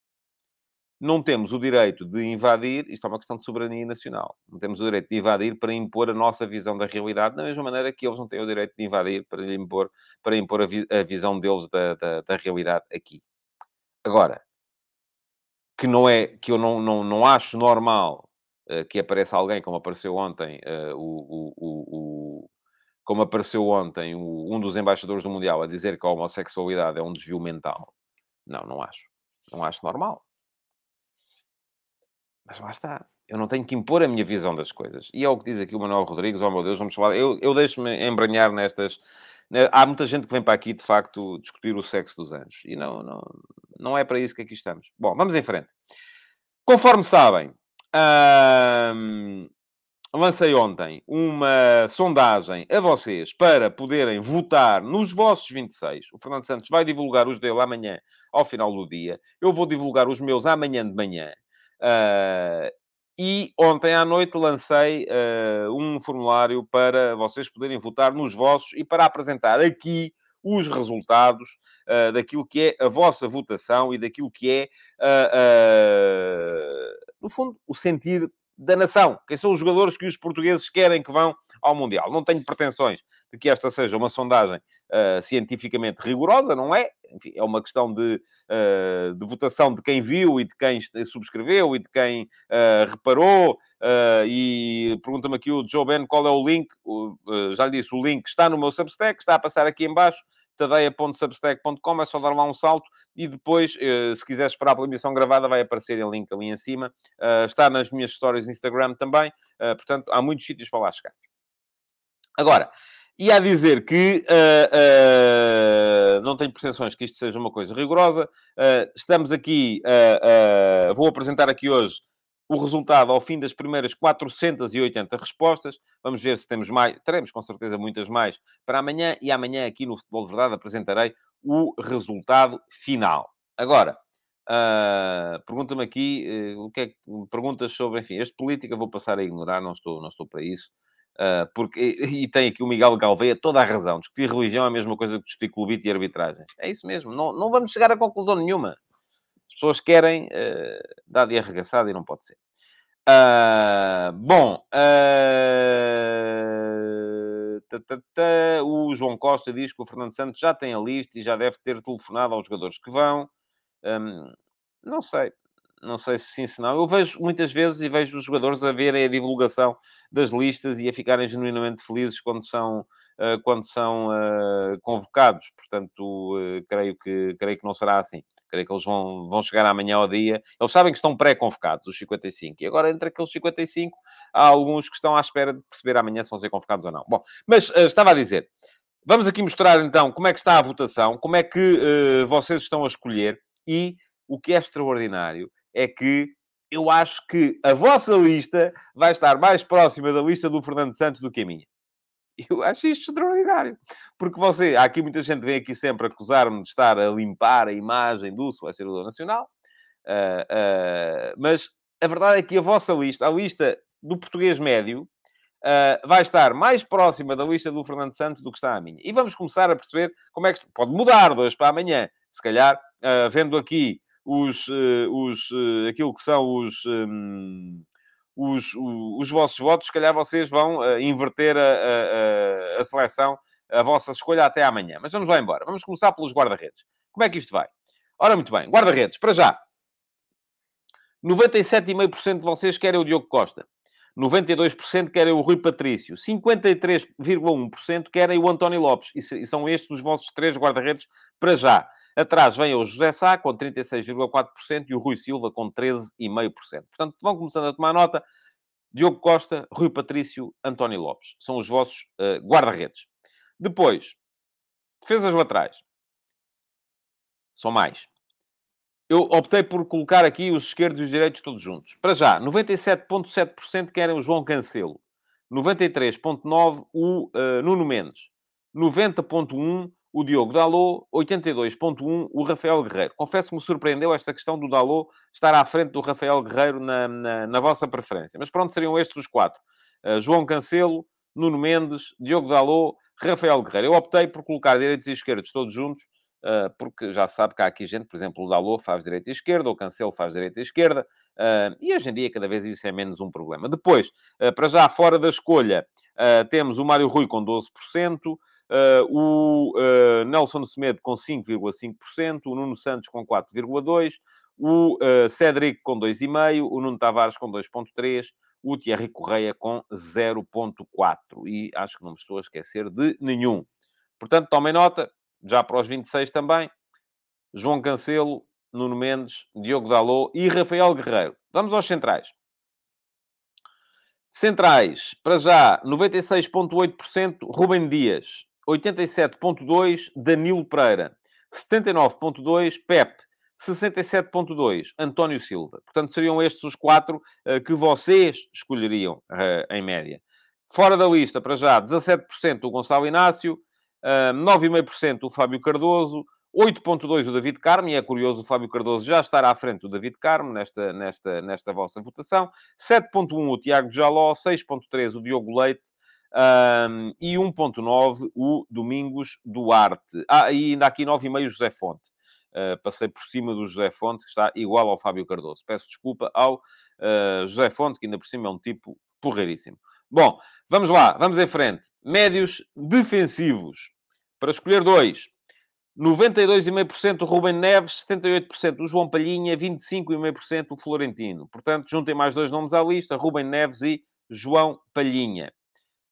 não temos o direito de invadir, isto é uma questão de soberania nacional, não temos o direito de invadir para impor a nossa visão da realidade, da mesma maneira que eles não têm o direito de invadir para impor, para impor a, vi, a visão deles da, da, da, realidade aqui. Agora, que não é, que eu não, não, não acho normal uh, que apareça alguém, como apareceu ontem, uh, o, o, o, como apareceu ontem um dos embaixadores do Mundial a dizer que a homossexualidade é um desvio mental. Não, não acho. Não acho normal. Mas lá está. Eu não tenho que impor a minha visão das coisas. E é o que diz aqui o Manuel Rodrigues, oh meu Deus, vamos falar. Eu, eu deixo-me embranhar nestas. Né, há muita gente que vem para aqui, de facto, discutir o sexo dos anjos. E não, não, não é para isso que aqui estamos. Bom, vamos em frente. Conforme sabem, hum, lancei ontem uma sondagem a vocês para poderem votar nos vossos 26. O Fernando Santos vai divulgar os dele amanhã, ao final do dia. Eu vou divulgar os meus amanhã de manhã. Uh, e ontem à noite lancei uh, um formulário para vocês poderem votar nos vossos e para apresentar aqui os resultados uh, daquilo que é a vossa votação e daquilo que é, no fundo, o sentir da nação. Quem são os jogadores que os portugueses querem que vão ao Mundial? Não tenho pretensões de que esta seja uma sondagem uh, cientificamente rigorosa, não é? Enfim, é uma questão de, uh, de, votação de quem viu e de quem subscreveu e de quem uh, reparou. e pergunta-me aqui o Joe Ben qual é o link. já lhe disse, o link está no meu Substack, está a passar aqui em baixo tadeia.substack.com, é só dar lá um salto e depois, eh, se quiser esperar pela emissão gravada, vai aparecer o link ali em cima. Eh, está nas minhas stories no Instagram também, eh, portanto, há muitos sítios para lá chegar. Agora, e a dizer que uh, uh, não tenho pretensões que isto seja uma coisa rigorosa. Uh, estamos aqui, vou apresentar aqui hoje o resultado ao fim das primeiras 480 respostas. Vamos ver se temos mais. Teremos com certeza muitas mais para amanhã. E amanhã, aqui no Futebol de Verdade, apresentarei o resultado final. Agora, uh, pergunta-me aqui uh, o que é que perguntas sobre, enfim, este política vou passar a ignorar, não estou, não estou para isso. Uh, porque, e, e, tem aqui o Miguel Galveia toda a razão. Discutir religião é a mesma coisa que discutir clubite e arbitragens. É isso mesmo. Não, não vamos chegar a conclusão nenhuma pessoas querem uh, dar de arregaçada e não pode ser. Uh, bom, uh, o João Costa diz que o Fernando Santos já tem a lista e já deve ter telefonado aos jogadores que vão. Um, não sei, não sei se sim, se não. Eu vejo muitas vezes e vejo os jogadores a verem a divulgação das listas e a ficarem genuinamente felizes quando são, uh, quando são convocados. Portanto, creio, que, creio que não será assim. Creio que eles vão, vão chegar amanhã ao dia. Eles sabem que estão pré-convocados, os 55. E agora, entre aqueles 55, há alguns que estão à espera de perceber amanhã se vão ser convocados ou não. Bom, mas uh, estava a dizer. Vamos aqui mostrar, então, como é que está a votação, como é que uh, vocês estão a escolher. E o que é extraordinário é que eu acho que a vossa lista vai estar mais próxima da lista do Fernando Santos do que a minha. Eu acho isto extraordinário. Porque você, há aqui muita gente vem aqui sempre acusar-me de estar a limpar a imagem do selecionador nacional, uh, uh, mas a verdade é que a vossa lista, a lista do português médio, uh, vai estar mais próxima da lista do Fernando Santos do que está a minha. E vamos começar a perceber como é que pode mudar de hoje para amanhã. Se calhar, vendo aqui os, os, aquilo que são os. Um, os, os, os vossos votos, se calhar vocês vão uh, inverter a, a, a, seleção, a vossa escolha até amanhã. Mas vamos lá embora. Vamos começar pelos guarda-redes. Como é que isto vai? Ora, muito bem. Guarda-redes, para já. 97,5% de vocês querem o Diogo Costa. 92% querem o Rui Patrício. 53,1% querem o António Lopes. E são estes os vossos três guarda-redes para já. Atrás vem o José Sá com 36,4% e o Rui Silva com 13,5%. Portanto, vão começando a tomar nota. Diogo Costa, Rui Patrício, António Lopes. São os vossos uh, guarda-redes. Depois, defesas laterais. São mais. Eu optei por colocar aqui os esquerdos e os direitos todos juntos. Para já, 97,7% querem o João Cancelo. 93,9% o uh, Nuno Mendes. 90,1% o Diogo Dalot, 82.1, o Rafael Guerreiro. Confesso que me surpreendeu esta questão do Dalot estar à frente do Rafael Guerreiro na, na, na vossa preferência. Mas pronto, seriam estes os quatro. Uh, João Cancelo, Nuno Mendes, Diogo Dalot, Rafael Guerreiro. Eu optei por colocar direitos e esquerdos todos juntos, uh, porque já sabe que há aqui gente, por exemplo, o Dalot faz direita e esquerda, o Cancelo faz direita e esquerda, uh, e hoje em dia cada vez isso é menos um problema. Depois, para já fora da escolha, temos o Mário Rui com 12%, Uh, o uh, Nelson Semedo com 5,5%, o Nuno Santos com 4,2%, o uh, Cédric com 2,5%, o Nuno Tavares com 2,3%, o Thierry Correia com 0,4%. E acho que não me estou a esquecer de nenhum. Portanto, tomem nota, já para os 26 também, João Cancelo, Nuno Mendes, Diogo Dalot e Rafael Guerreiro. Vamos aos centrais. Centrais, para já, 96,8% Rubem Dias, 87.2, Danilo Pereira. 79.2, Pep. 67.2, António Silva. Portanto, seriam estes os quatro uh, que vocês escolheriam uh, em média. Fora da lista, para já, 17% o Gonçalo Inácio, uh, 9,5% o Fábio Cardoso, 8.2 o David Carmo, e é curioso o Fábio Cardoso já estar à frente do David Carmo nesta, nesta, nesta vossa votação, 7.1 o Tiago Jaló, 6.3 o Diogo Leite, Um, e 1.9 o Domingos Duarte. Ah, e ainda aqui 9,5 José Fonte. Uh, passei por cima do José Fonte, que está igual ao Fábio Cardoso. Peço desculpa ao uh, José Fonte, que ainda por cima é um tipo porreiríssimo. Bom, vamos lá, vamos em frente. Médios defensivos. Para escolher dois. 92,5% o Rubem Neves, 78% o João Palhinha, 25,5% o Florentino. Portanto, juntem mais dois nomes à lista, Rubem Neves e João Palhinha.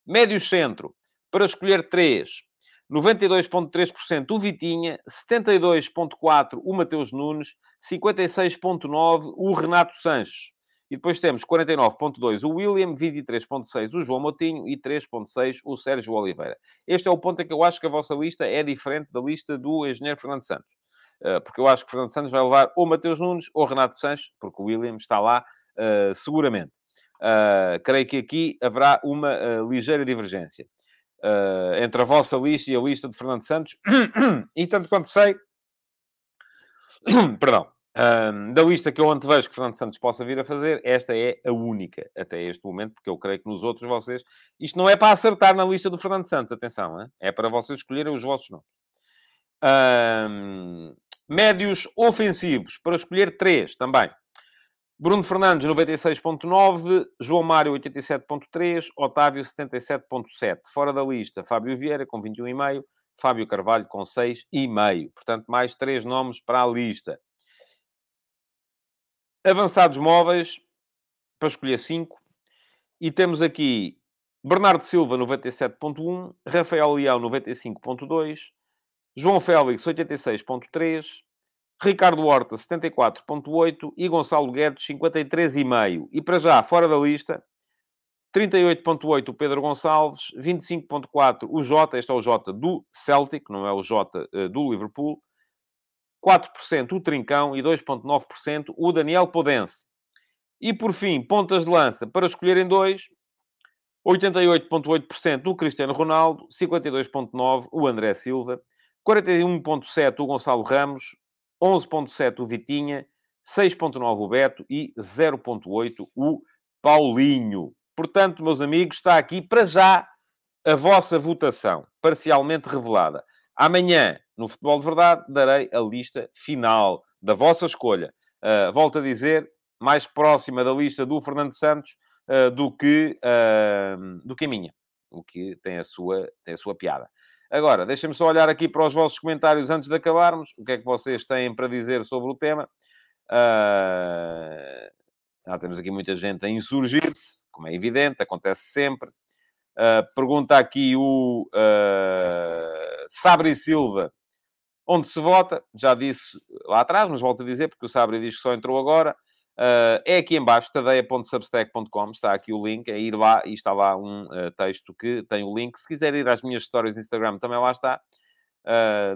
Médio centro, para escolher três. 92,3% o Vitinha, 72,4% o Mateus Nunes, 56,9% o Renato Sanches. E depois temos 49.2 o William, 23.6 o João Motinho e 3.6 o Sérgio Oliveira. Este é o ponto em que eu acho que a vossa lista é diferente da lista do engenheiro Fernando Santos. Eh, porque eu acho que Fernando Santos vai levar ou Mateus Nunes ou Renato Sanches, porque o William está lá uh, seguramente. Uh, creio que aqui haverá uma uh, ligeira divergência entre a vossa lista e a lista de Fernando Santos. e tanto quanto sei... Perdão da lista que eu antevejo que Fernando Santos possa vir a fazer, esta é a única até este momento, porque eu creio que nos outros vocês. Isto não é para acertar na lista do Fernando Santos, atenção, hein? é para vocês escolherem os vossos nomes. Médios ofensivos, para escolher três também. Bruno Fernandes, 96.9, João Mário, 87.3, Otávio, 77.7. Fora da lista, Fábio Vieira, com 21,5, Fábio Carvalho, com 6,5. Portanto, mais três nomes para a lista. Avançados móveis, para escolher 5. E temos aqui Bernardo Silva, 97.1, Rafael Leão, 95.2, João Félix, 86.3, Ricardo Horta, 74.8 e Gonçalo Guedes, 53,5. E para já, fora da lista, 38.8 o Pedro Gonçalves, 25.4 o Jota, este é o Jota do Celtic, não é o Jota uh, do Liverpool, 4% o Trincão e 2,9% o Daniel Podense. E por fim, pontas de lança para escolherem dois: 88,8% o Cristiano Ronaldo, 52,9% o André Silva, 41,7% o Gonçalo Ramos, 11,7% o Vitinha, 6,9% o Beto e 0,8% o Paulinho. Portanto, meus amigos, está aqui para já a vossa votação, parcialmente revelada. Amanhã, no Futebol de Verdade, darei a lista final da vossa escolha. Uh, volto a dizer, mais próxima da lista do Fernando Santos uh, do, que, uh, do que a minha. O que tem a sua, tem a sua piada. Agora, deixem-me só olhar aqui para os vossos comentários antes de acabarmos. O que é que vocês têm para dizer sobre o tema? Uh, temos aqui muita gente a insurgir-se, como é evidente, acontece sempre. Uh, pergunta aqui o uh, Sabri Silva, onde se vota, já disse lá atrás, mas volto a dizer, porque o Sabri diz que só entrou agora, uh, é aqui embaixo, tadeia.substack.com, está aqui o link, é ir lá e está lá um texto que tem o link. Se quiser ir às minhas histórias no Instagram, também lá está.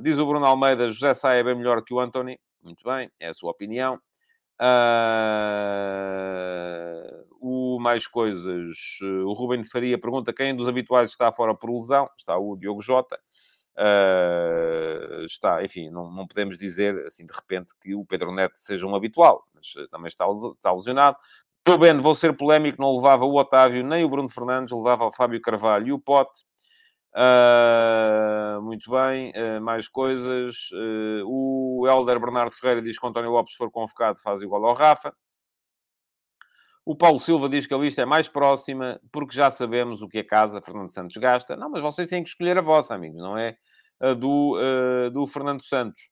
diz o Bruno Almeida, José Saia é bem melhor que o Anthony. Muito bem, é a sua opinião. Uh, o mais coisas. O Ruben Faria pergunta quem dos habituais está fora por lesão. Está o Diogo Jota. Uh, está, enfim, não, não podemos dizer assim de repente que o Pedro Neto seja um habitual, mas também está, está lesionado. Estou bem, vou ser polémico, não levava o Otávio nem o Bruno Fernandes, levava o Fábio Carvalho e o Pote. Uh, muito bem, uh, mais coisas. O Helder Bernardo Ferreira diz que António Lopes, se for convocado, faz igual ao Rafa. O Paulo Silva diz que a lista é mais próxima, porque já sabemos o que a casa Fernando Santos gasta. Não, mas vocês têm que escolher a vossa, amigos, não é a do, do Fernando Santos.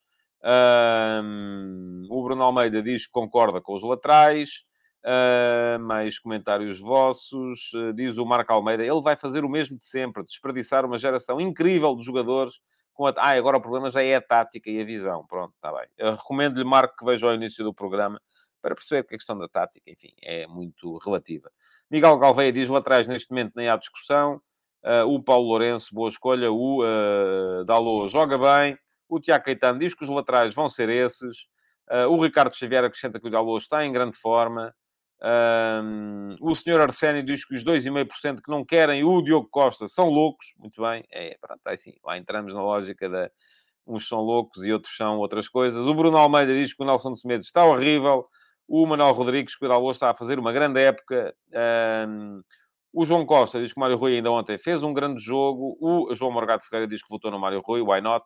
o Bruno Almeida diz que concorda com os laterais. Uh, mais comentários vossos. Uh, diz o Marco Almeida, ele vai fazer o mesmo de sempre, desperdiçar uma geração incrível de jogadores. Com a... Ah, agora o problema já é a tática e a visão. Pronto, está bem. recomendo-lhe, Marco, que veja ao início do programa para perceber que a questão da tática, enfim, é muito relativa. Miguel Galveia diz laterais neste momento nem há discussão. Uh, o Paulo Lourenço, boa escolha. O uh, Dalô joga bem. O Tiago Caetano diz que os laterais vão ser esses. Uh, o Ricardo Xavier acrescenta que o Dalô está em grande forma. O senhor Arsénio diz que os 2,5% que não querem o Diogo Costa são loucos. Muito bem, é, pronto, é assim, lá entramos na lógica da uns são loucos e outros são outras coisas. O Bruno Almeida diz que o Nelson de Semedo está horrível. O Manuel Rodrigues, que o Dalô está a fazer uma grande época. Um, O João Costa diz que o Mário Rui ainda ontem fez um grande jogo. O João Morgado Ferreira diz que votou no Mário Rui, why not?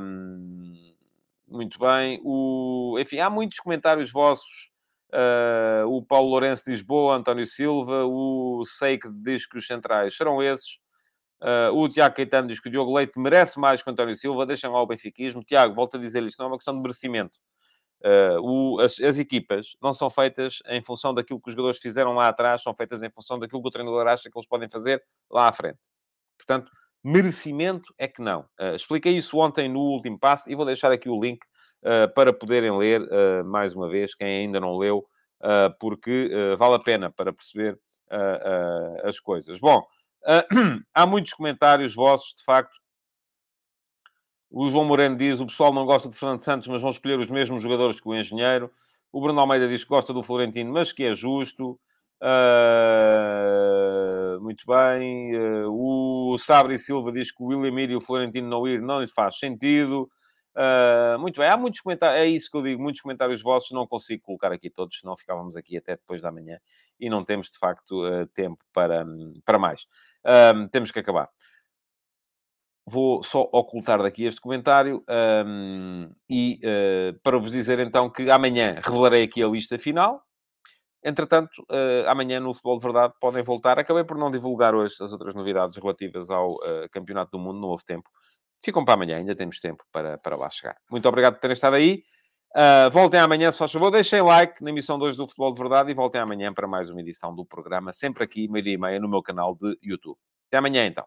Um, muito bem. O, enfim, há muitos comentários vossos. Uh, o Paulo Lourenço diz boa, António Silva. O Seik diz que os centrais serão esses. Uh, o Tiago Caetano diz que o Diogo Leite merece mais que o António Silva. Deixem lá o benfiquismo. Tiago, volto a dizer isto não é uma questão de merecimento. Uh, o, as, as, equipas não são feitas em função daquilo que os jogadores fizeram lá atrás, são feitas em função daquilo que o treinador acha que eles podem fazer lá à frente. Portanto, merecimento é que não. Uh, expliquei isso ontem no último passo e vou deixar aqui o link uh, para poderem ler mais uma vez, quem ainda não leu, porque vale a pena para perceber as coisas. Bom, há muitos comentários vossos, de facto, o João Moreno diz: o pessoal não gosta de Fernando Santos, mas vão escolher os mesmos jogadores que o engenheiro. O Bruno Almeida diz que gosta do Florentino, mas que é justo. Uh, muito bem. Uh, o Sabre Silva diz que o William e o Florentino não ir não lhe faz sentido. Uh, muito bem, há muitos comentários, é isso que eu digo, muitos comentários vossos, não consigo colocar aqui todos, senão ficávamos aqui até depois da manhã e não temos de facto tempo para, para mais. temos que acabar vou só ocultar daqui este comentário um, e uh, para vos dizer então que amanhã revelarei aqui a lista final. Entretanto, uh, amanhã no Futebol de Verdade podem voltar. Acabei por não divulgar hoje as outras novidades relativas ao uh, Campeonato do Mundo, não houve tempo. Ficam para amanhã, ainda temos tempo para, para lá chegar. Muito obrigado por terem estado aí. Voltem amanhã, se faz favor. Deixem like na emissão 2 do Futebol de Verdade e voltem amanhã para mais uma edição do programa, sempre aqui, meio-dia e meia, no meu canal de YouTube. Até amanhã, então.